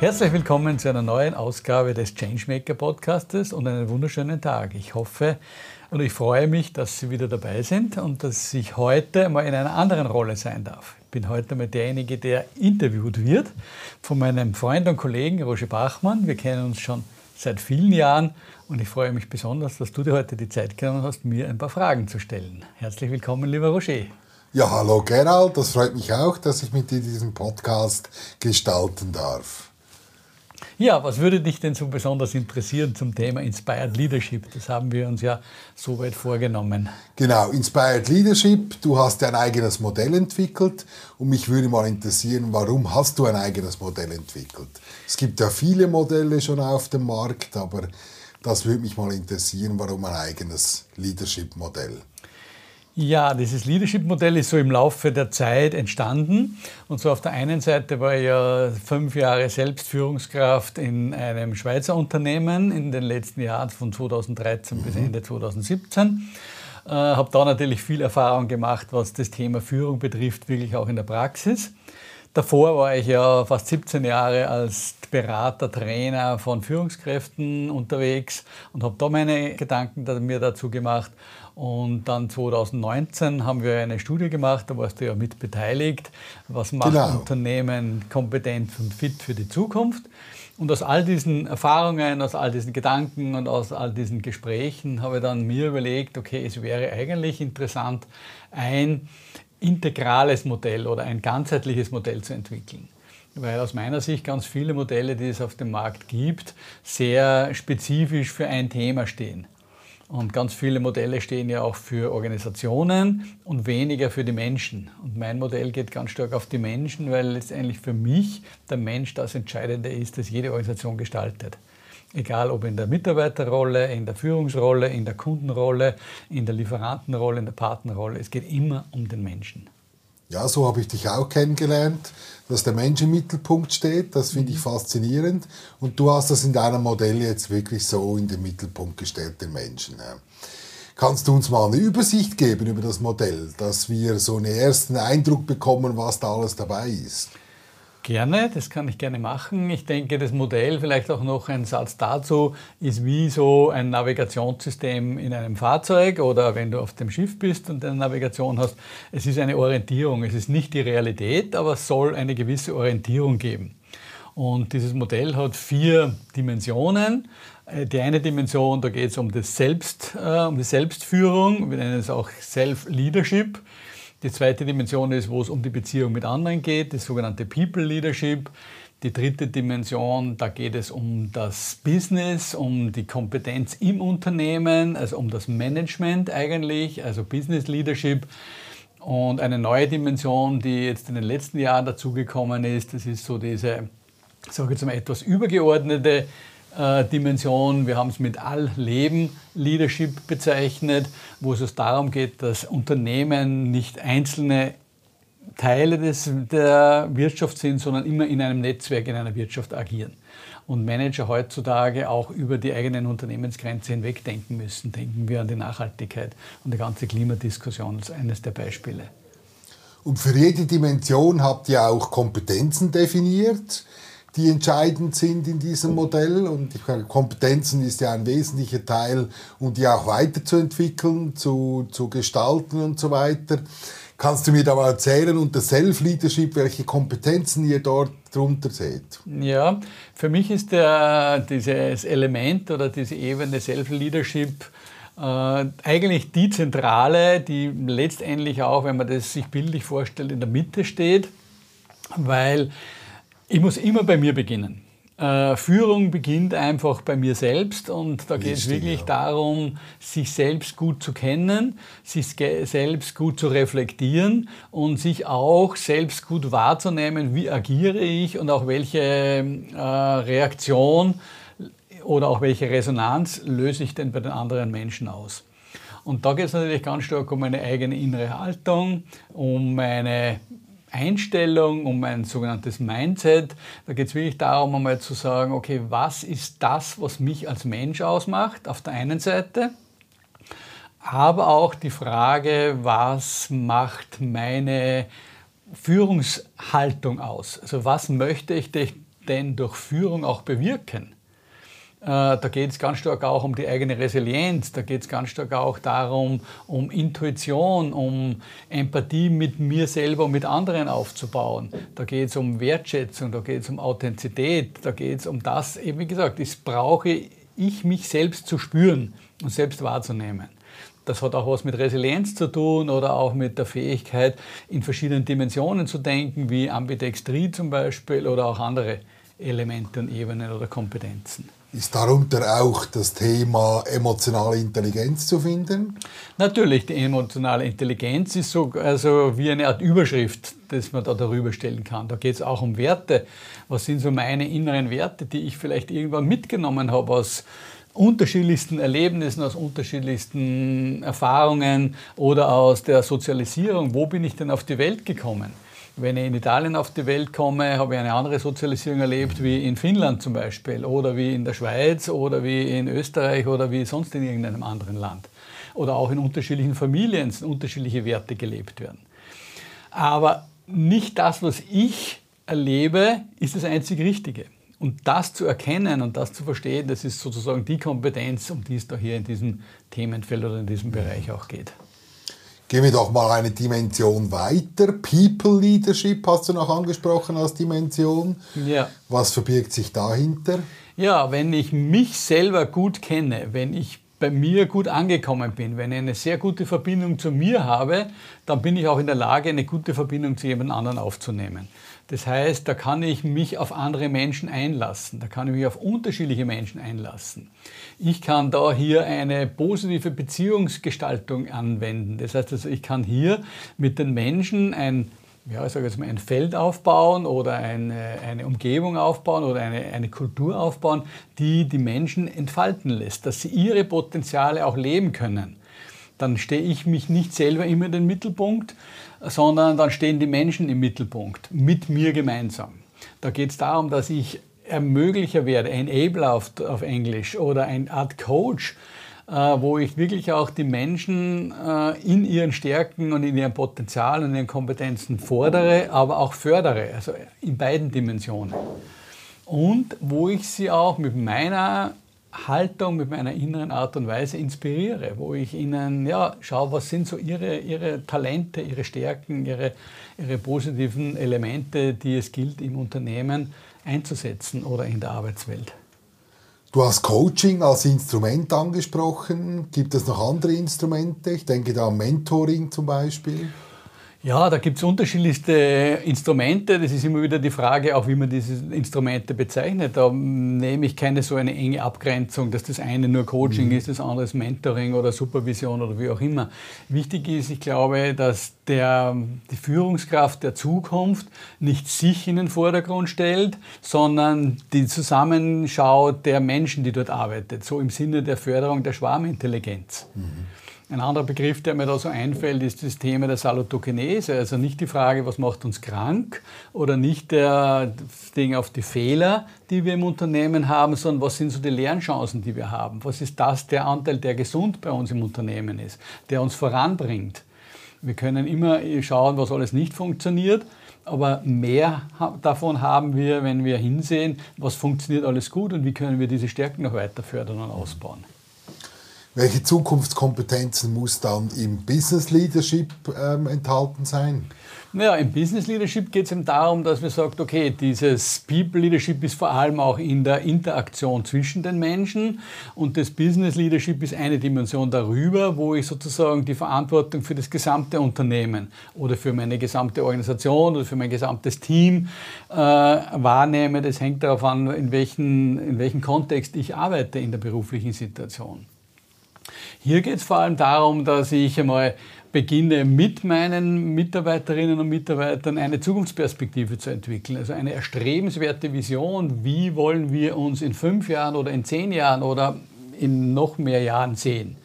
Herzlich willkommen zu einer neuen Ausgabe des Changemaker Podcastes und einen wunderschönen Tag. Ich hoffe und ich freue mich, dass Sie wieder dabei sind und dass ich heute mal in einer anderen Rolle sein darf. Ich bin heute mal derjenige, der interviewt wird von meinem Freund und Kollegen Roger Bachmann. Wir kennen uns schon seit vielen Jahren und ich freue mich besonders, dass du dir heute die Zeit genommen hast, mir ein paar Fragen zu stellen. Herzlich willkommen, lieber Roger. Ja, hallo Gerald, das freut mich auch, dass ich mit dir diesen Podcast gestalten darf. Ja, was würde dich denn so besonders interessieren zum Thema Inspired Leadership? Das haben wir uns ja so weit vorgenommen. Genau, Inspired Leadership, du hast ein eigenes Modell entwickelt und mich würde mal interessieren, warum hast du ein eigenes Modell entwickelt? Es gibt ja viele Modelle schon auf dem Markt, aber das würde mich mal interessieren, warum ein eigenes Leadership-Modell? Ja, dieses Leadership-Modell ist so im Laufe der Zeit entstanden. Und so auf der einen Seite war ich ja fünf Jahre selbst Führungskraft in einem Schweizer Unternehmen in den letzten Jahren von 2013 mhm. bis Ende 2017. Äh, habe da natürlich viel Erfahrung gemacht, was das Thema Führung betrifft, wirklich auch in der Praxis. Davor war ich ja fast 17 Jahre als Berater, Trainer von Führungskräften unterwegs und habe da meine Gedanken mir dazu gemacht. Und dann 2019 haben wir eine Studie gemacht, da warst du ja mit beteiligt. Was macht genau. Unternehmen kompetent und fit für die Zukunft? Und aus all diesen Erfahrungen, aus all diesen Gedanken und aus all diesen Gesprächen habe ich dann mir überlegt, okay, es wäre eigentlich interessant, ein integrales Modell oder ein ganzheitliches Modell zu entwickeln weil aus meiner Sicht ganz viele Modelle, die es auf dem Markt gibt, sehr spezifisch für ein Thema stehen. Und ganz viele Modelle stehen ja auch für Organisationen und weniger für die Menschen. Und mein Modell geht ganz stark auf die Menschen, weil letztendlich für mich der Mensch das Entscheidende ist, das jede Organisation gestaltet. Egal ob in der Mitarbeiterrolle, in der Führungsrolle, in der Kundenrolle, in der Lieferantenrolle, in der Partnerrolle. Es geht immer um den Menschen. Ja, so habe ich dich auch kennengelernt, dass der Mensch im Mittelpunkt steht. Das finde ich mhm. faszinierend. Und du hast das in deinem Modell jetzt wirklich so in den Mittelpunkt gestellt, den Menschen. Kannst du uns mal eine Übersicht geben über das Modell, dass wir so einen ersten Eindruck bekommen, was da alles dabei ist? Gerne, das kann ich gerne machen. Ich denke, das Modell, vielleicht auch noch ein Satz dazu, ist wie so ein Navigationssystem in einem Fahrzeug oder wenn du auf dem Schiff bist und eine Navigation hast. Es ist eine Orientierung, es ist nicht die Realität, aber es soll eine gewisse Orientierung geben. Und dieses Modell hat vier Dimensionen. Äh, die eine Dimension, da geht es um, das Selbst, äh, um die Selbstführung, wir nennen es auch Self-Leadership. Die zweite Dimension ist, wo es um die Beziehung mit anderen geht, das sogenannte People Leadership. Die dritte Dimension, da geht es um das Business, um die Kompetenz im Unternehmen, also um das Management eigentlich, also Business Leadership. Und eine neue Dimension, die jetzt in den letzten Jahren dazugekommen ist, das ist so diese, sage ich jetzt mal, etwas übergeordnete äh, Dimension. Wir haben es mit All-Leben Leadership bezeichnet, wo es darum geht, dass Unternehmen nicht einzelne Teile des, der Wirtschaft sind, sondern immer in einem Netzwerk, in einer Wirtschaft agieren. Und Manager heutzutage auch über die eigenen Unternehmensgrenze hinweg denken müssen. Denken wir an die Nachhaltigkeit und die ganze Klimadiskussion als eines der Beispiele. Und für jede Dimension habt ihr auch Kompetenzen definiert die entscheidend sind in diesem Modell. Und Kompetenzen ist ja ein wesentlicher Teil, um die auch weiterzuentwickeln, zu, zu gestalten und so weiter. Kannst du mir da mal erzählen unter Self-Leadership, welche Kompetenzen ihr dort drunter seht? Ja, für mich ist der, dieses Element oder diese Ebene Self-Leadership äh, eigentlich die zentrale, die letztendlich auch, wenn man das sich bildlich vorstellt, in der Mitte steht, weil ich muss immer bei mir beginnen. Äh, Führung beginnt einfach bei mir selbst und da geht es wirklich ja. darum, sich selbst gut zu kennen, sich selbst gut zu reflektieren und sich auch selbst gut wahrzunehmen, wie agiere ich und auch welche äh, Reaktion oder auch welche Resonanz löse ich denn bei den anderen Menschen aus. Und da geht es natürlich ganz stark um meine eigene innere Haltung, um meine Einstellung, um ein sogenanntes Mindset. Da geht es wirklich darum, einmal zu sagen, okay, was ist das, was mich als Mensch ausmacht, auf der einen Seite, aber auch die Frage, was macht meine Führungshaltung aus? Also was möchte ich denn durch Führung auch bewirken? Äh, da geht es ganz stark auch um die eigene Resilienz, da geht es ganz stark auch darum, um Intuition, um Empathie mit mir selber und mit anderen aufzubauen. Da geht es um Wertschätzung, da geht es um Authentizität, da geht es um das, eben wie gesagt, das brauche ich mich selbst zu spüren und selbst wahrzunehmen. Das hat auch was mit Resilienz zu tun oder auch mit der Fähigkeit, in verschiedenen Dimensionen zu denken, wie Ambidextrie zum Beispiel oder auch andere Elemente und Ebenen oder Kompetenzen. Ist darunter auch das Thema emotionale Intelligenz zu finden? Natürlich, die emotionale Intelligenz ist so also wie eine Art Überschrift, dass man da darüber stellen kann. Da geht es auch um Werte. Was sind so meine inneren Werte, die ich vielleicht irgendwann mitgenommen habe aus unterschiedlichsten Erlebnissen, aus unterschiedlichsten Erfahrungen oder aus der Sozialisierung. Wo bin ich denn auf die Welt gekommen? Wenn ich in Italien auf die Welt komme, habe ich eine andere Sozialisierung erlebt wie in Finnland zum Beispiel oder wie in der Schweiz oder wie in Österreich oder wie sonst in irgendeinem anderen Land. Oder auch in unterschiedlichen Familien sind unterschiedliche Werte gelebt werden. Aber nicht das, was ich erlebe, ist das einzig Richtige. Und das zu erkennen und das zu verstehen, das ist sozusagen die Kompetenz, um die es da hier in diesem Themenfeld oder in diesem Bereich auch geht. Gehen wir doch mal eine Dimension weiter. People Leadership hast du noch angesprochen als Dimension. Ja. Was verbirgt sich dahinter? Ja, wenn ich mich selber gut kenne, wenn ich bei mir gut angekommen bin, wenn ich eine sehr gute Verbindung zu mir habe, dann bin ich auch in der Lage, eine gute Verbindung zu jemand anderen aufzunehmen. Das heißt, da kann ich mich auf andere Menschen einlassen, da kann ich mich auf unterschiedliche Menschen einlassen. Ich kann da hier eine positive Beziehungsgestaltung anwenden. Das heißt also, ich kann hier mit den Menschen ein ja, ich sage jetzt mal, ein Feld aufbauen oder eine, eine Umgebung aufbauen oder eine, eine Kultur aufbauen, die die Menschen entfalten lässt, dass sie ihre Potenziale auch leben können. Dann stehe ich mich nicht selber immer in den Mittelpunkt, sondern dann stehen die Menschen im Mittelpunkt, mit mir gemeinsam. Da geht es darum, dass ich Ermöglicher werde, Enabler auf, auf Englisch oder eine Art Coach, äh, wo ich wirklich auch die Menschen äh, in ihren Stärken und in ihrem Potenzial und ihren Kompetenzen fordere, aber auch fördere, also in beiden Dimensionen. Und wo ich sie auch mit meiner Haltung, mit meiner inneren Art und Weise inspiriere, wo ich ihnen ja, schaue, was sind so ihre, ihre Talente, ihre Stärken, ihre, ihre positiven Elemente, die es gilt im Unternehmen einzusetzen oder in der Arbeitswelt. Du hast Coaching als Instrument angesprochen. Gibt es noch andere Instrumente? Ich denke da an Mentoring zum Beispiel. Ja, da gibt es unterschiedlichste Instrumente. Das ist immer wieder die Frage, auch wie man diese Instrumente bezeichnet. Da nehme ich keine so eine enge Abgrenzung, dass das eine nur Coaching mhm. ist, das andere ist Mentoring oder Supervision oder wie auch immer. Wichtig ist, ich glaube, dass der, die Führungskraft der Zukunft nicht sich in den Vordergrund stellt, sondern die Zusammenschau der Menschen, die dort arbeitet, so im Sinne der Förderung der Schwarmintelligenz. Mhm. Ein anderer Begriff, der mir da so einfällt, ist das Thema der Salutogenese. Also nicht die Frage, was macht uns krank oder nicht der Ding auf die Fehler, die wir im Unternehmen haben, sondern was sind so die Lernchancen, die wir haben. Was ist das, der Anteil, der gesund bei uns im Unternehmen ist, der uns voranbringt. Wir können immer schauen, was alles nicht funktioniert, aber mehr davon haben wir, wenn wir hinsehen, was funktioniert alles gut und wie können wir diese Stärken noch weiter fördern und ausbauen. Welche Zukunftskompetenzen muss dann im Business Leadership ähm, enthalten sein? Naja, im Business Leadership geht es eben darum, dass man sagt, okay, dieses People Leadership ist vor allem auch in der Interaktion zwischen den Menschen und das Business Leadership ist eine Dimension darüber, wo ich sozusagen die Verantwortung für das gesamte Unternehmen oder für meine gesamte Organisation oder für mein gesamtes Team äh, wahrnehme. Das hängt darauf an, in welchem in welchen Kontext ich arbeite in der beruflichen Situation. Hier geht es vor allem darum, dass ich einmal beginne mit meinen Mitarbeiterinnen und Mitarbeitern eine Zukunftsperspektive zu entwickeln, also eine erstrebenswerte Vision, wie wollen wir uns in fünf Jahren oder in zehn Jahren oder in noch mehr Jahren sehen.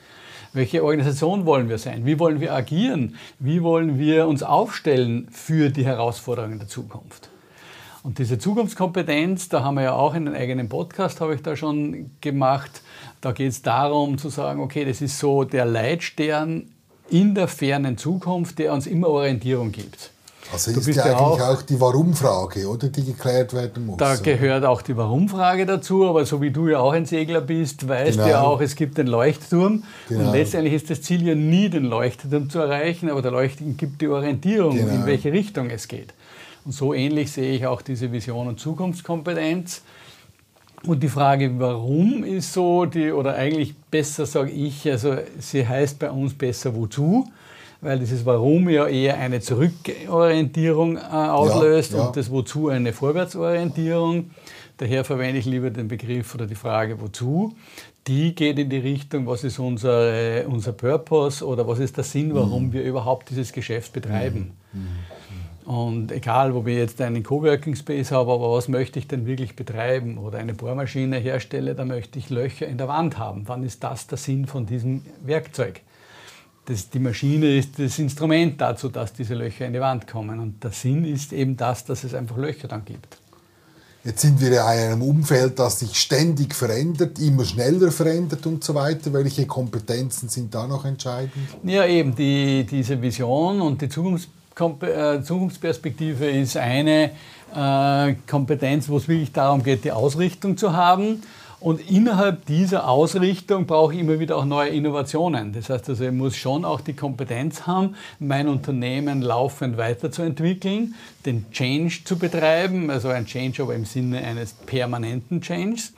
Welche Organisation wollen wir sein? Wie wollen wir agieren? Wie wollen wir uns aufstellen für die Herausforderungen der Zukunft? Und diese Zukunftskompetenz, da haben wir ja auch einen eigenen Podcast, habe ich da schon gemacht. Da geht es darum zu sagen, okay, das ist so der Leitstern in der fernen Zukunft, der uns immer Orientierung gibt. Also ist ja eigentlich auch, auch die Warum-Frage, oder, die geklärt werden muss. Da oder? gehört auch die Warum-Frage dazu, aber so wie du ja auch ein Segler bist, weißt genau. du ja auch, es gibt den Leuchtturm. Genau. Und letztendlich ist das Ziel ja nie, den Leuchtturm zu erreichen, aber der Leuchtturm gibt die Orientierung, genau. in welche Richtung es geht. Und so ähnlich sehe ich auch diese Vision und Zukunftskompetenz. Und die Frage, warum ist so, die, oder eigentlich besser sage ich, also sie heißt bei uns besser wozu, weil dieses Warum ja eher eine Zurückorientierung äh, auslöst ja, ja. und das Wozu eine Vorwärtsorientierung. Daher verwende ich lieber den Begriff oder die Frage wozu. Die geht in die Richtung, was ist unsere, unser Purpose oder was ist der Sinn, warum mhm. wir überhaupt dieses Geschäft betreiben. Mhm. Und egal, ob ich jetzt einen Coworking Space habe, aber was möchte ich denn wirklich betreiben oder eine Bohrmaschine herstelle, da möchte ich Löcher in der Wand haben. Wann ist das der Sinn von diesem Werkzeug? Das, die Maschine ist das Instrument dazu, dass diese Löcher in die Wand kommen. Und der Sinn ist eben das, dass es einfach Löcher dann gibt. Jetzt sind wir in einem Umfeld, das sich ständig verändert, immer schneller verändert und so weiter. Welche Kompetenzen sind da noch entscheidend? Ja, eben die, diese Vision und die Zukunfts äh, Zukunftsperspektive ist eine äh, Kompetenz, wo es wirklich darum geht, die Ausrichtung zu haben. Und innerhalb dieser Ausrichtung brauche ich immer wieder auch neue Innovationen. Das heißt also, ich muss schon auch die Kompetenz haben, mein Unternehmen laufend weiterzuentwickeln, den Change zu betreiben, also ein Change aber im Sinne eines permanenten Changes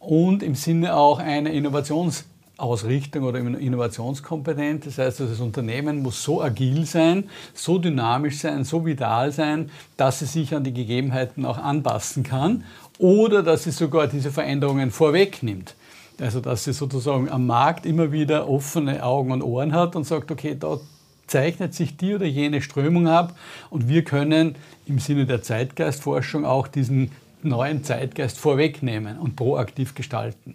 und im Sinne auch einer Innovations- Ausrichtung oder innovationskompetent. Das heißt, das Unternehmen muss so agil sein, so dynamisch sein, so vital sein, dass es sich an die Gegebenheiten auch anpassen kann oder dass es sogar diese Veränderungen vorwegnimmt. Also dass es sozusagen am Markt immer wieder offene Augen und Ohren hat und sagt, okay, da zeichnet sich die oder jene Strömung ab und wir können im Sinne der Zeitgeistforschung auch diesen neuen Zeitgeist vorwegnehmen und proaktiv gestalten.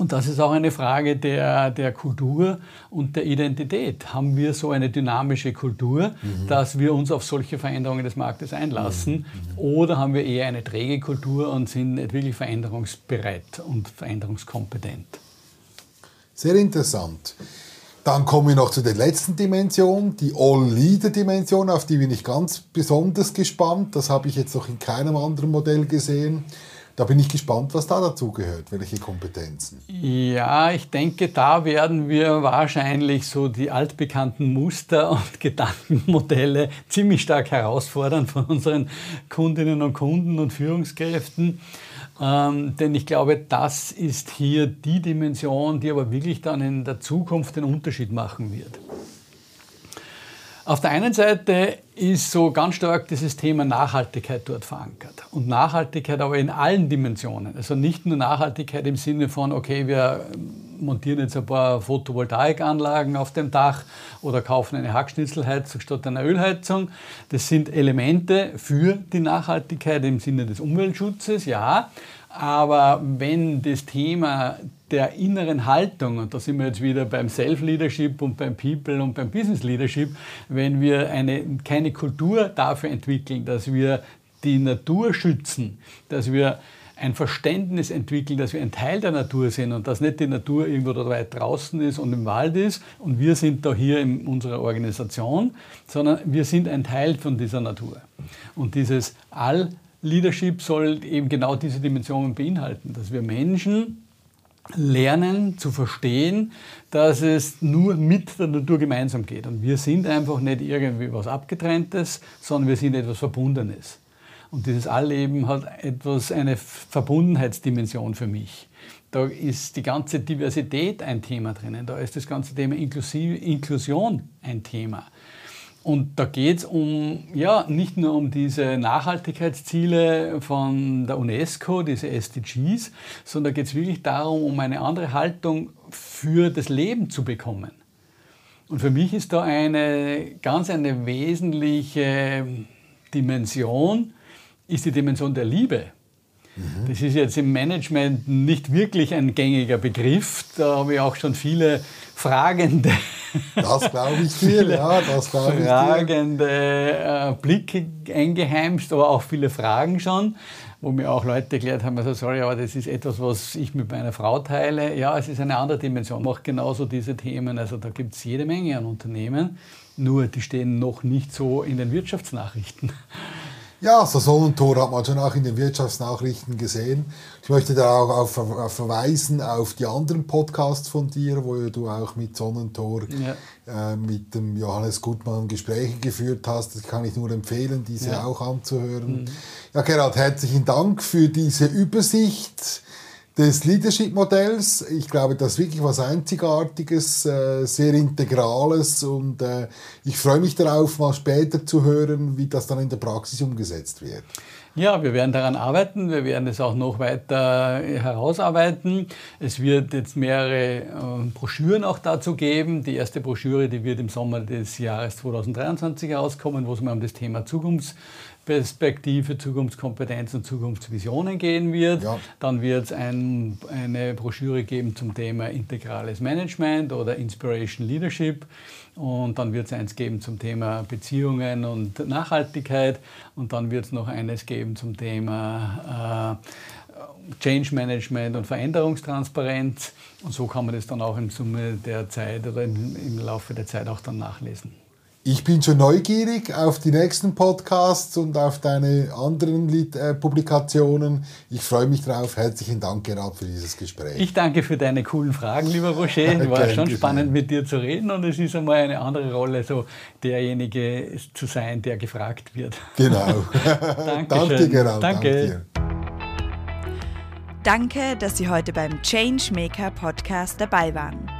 Und das ist auch eine Frage der, der Kultur und der Identität. Haben wir so eine dynamische Kultur, mhm. dass wir uns auf solche Veränderungen des Marktes einlassen? Mhm. Oder haben wir eher eine träge Kultur und sind nicht wirklich veränderungsbereit und veränderungskompetent? Sehr interessant. Dann kommen wir noch zu der letzten Dimension, die All-Leader-Dimension, auf die bin ich ganz besonders gespannt. Das habe ich jetzt noch in keinem anderen Modell gesehen. Da bin ich gespannt, was da dazu gehört, welche Kompetenzen. Ja, ich denke, da werden wir wahrscheinlich so die altbekannten Muster und Gedankenmodelle ziemlich stark herausfordern von unseren Kundinnen und Kunden und Führungskräften. Ähm, denn ich glaube, das ist hier die Dimension, die aber wirklich dann in der Zukunft den Unterschied machen wird. Auf der einen Seite ist so ganz stark dieses Thema Nachhaltigkeit dort verankert. Und Nachhaltigkeit aber in allen Dimensionen. Also nicht nur Nachhaltigkeit im Sinne von, okay, wir montieren jetzt ein paar Photovoltaikanlagen auf dem Dach oder kaufen eine Hackschnitzelheizung statt einer Ölheizung. Das sind Elemente für die Nachhaltigkeit im Sinne des Umweltschutzes, ja. Aber wenn das Thema der inneren Haltung, und da sind wir jetzt wieder beim Self-Leadership und beim People und beim Business Leadership, wenn wir eine, keine Kultur dafür entwickeln, dass wir die Natur schützen, dass wir ein Verständnis entwickeln, dass wir ein Teil der Natur sind und dass nicht die Natur irgendwo da weit draußen ist und im Wald ist und wir sind da hier in unserer Organisation, sondern wir sind ein Teil von dieser Natur. Und dieses All-Leadership soll eben genau diese Dimensionen beinhalten, dass wir Menschen lernen zu verstehen, dass es nur mit der Natur gemeinsam geht. Und wir sind einfach nicht irgendwie was Abgetrenntes, sondern wir sind etwas Verbundenes. Und dieses Allleben hat etwas, eine Verbundenheitsdimension für mich. Da ist die ganze Diversität ein Thema drinnen, da ist das ganze Thema Inklusion ein Thema. Und da geht es um, ja, nicht nur um diese Nachhaltigkeitsziele von der UNESCO, diese SDGs, sondern da geht es wirklich darum, um eine andere Haltung für das Leben zu bekommen. Und für mich ist da eine ganz eine wesentliche Dimension, ist die Dimension der Liebe. Mhm. Das ist jetzt im Management nicht wirklich ein gängiger Begriff. Da habe ich auch schon viele fragende, das glaube ich dir, ja, das glaube ich fragende äh, Blicke eingeheimst, aber auch viele Fragen schon, wo mir auch Leute erklärt haben, also sorry, aber das ist etwas, was ich mit meiner Frau teile. Ja, es ist eine andere Dimension, macht genauso diese Themen. Also da gibt es jede Menge an Unternehmen, nur die stehen noch nicht so in den Wirtschaftsnachrichten. Ja, so Sonnentor hat man schon auch in den Wirtschaftsnachrichten gesehen. Ich möchte da auch auf, auf verweisen auf die anderen Podcasts von dir, wo du auch mit Sonnentor ja. äh, mit dem Johannes Gutmann Gespräche geführt hast. Das kann ich nur empfehlen, diese ja. auch anzuhören. Mhm. Ja, Gerhard, herzlichen Dank für diese Übersicht des Leadership-Modells. Ich glaube, das ist wirklich was Einzigartiges, äh, sehr Integrales und äh, ich freue mich darauf, mal später zu hören, wie das dann in der Praxis umgesetzt wird. Ja, wir werden daran arbeiten. Wir werden es auch noch weiter herausarbeiten. Es wird jetzt mehrere äh, Broschüren auch dazu geben. Die erste Broschüre, die wird im Sommer des Jahres 2023 herauskommen, wo es mal um das Thema Zukunfts Perspektive, Zukunftskompetenz und Zukunftsvisionen gehen wird. Ja. Dann wird es ein, eine Broschüre geben zum Thema integrales Management oder Inspiration Leadership. Und dann wird es eins geben zum Thema Beziehungen und Nachhaltigkeit. Und dann wird es noch eines geben zum Thema äh, Change Management und Veränderungstransparenz. Und so kann man das dann auch im Summe der Zeit oder im, im Laufe der Zeit auch dann nachlesen. Ich bin schon neugierig auf die nächsten Podcasts und auf deine anderen äh, Publikationen. Ich freue mich drauf. Herzlichen Dank, Gerard, für dieses Gespräch. Ich danke für deine coolen Fragen, lieber Roger. Es war schon spannend, mit dir zu reden und es ist einmal eine andere Rolle, so derjenige zu sein, der gefragt wird. Genau. danke, Gerard. Danke. Danke, dass Sie heute beim Changemaker Podcast dabei waren.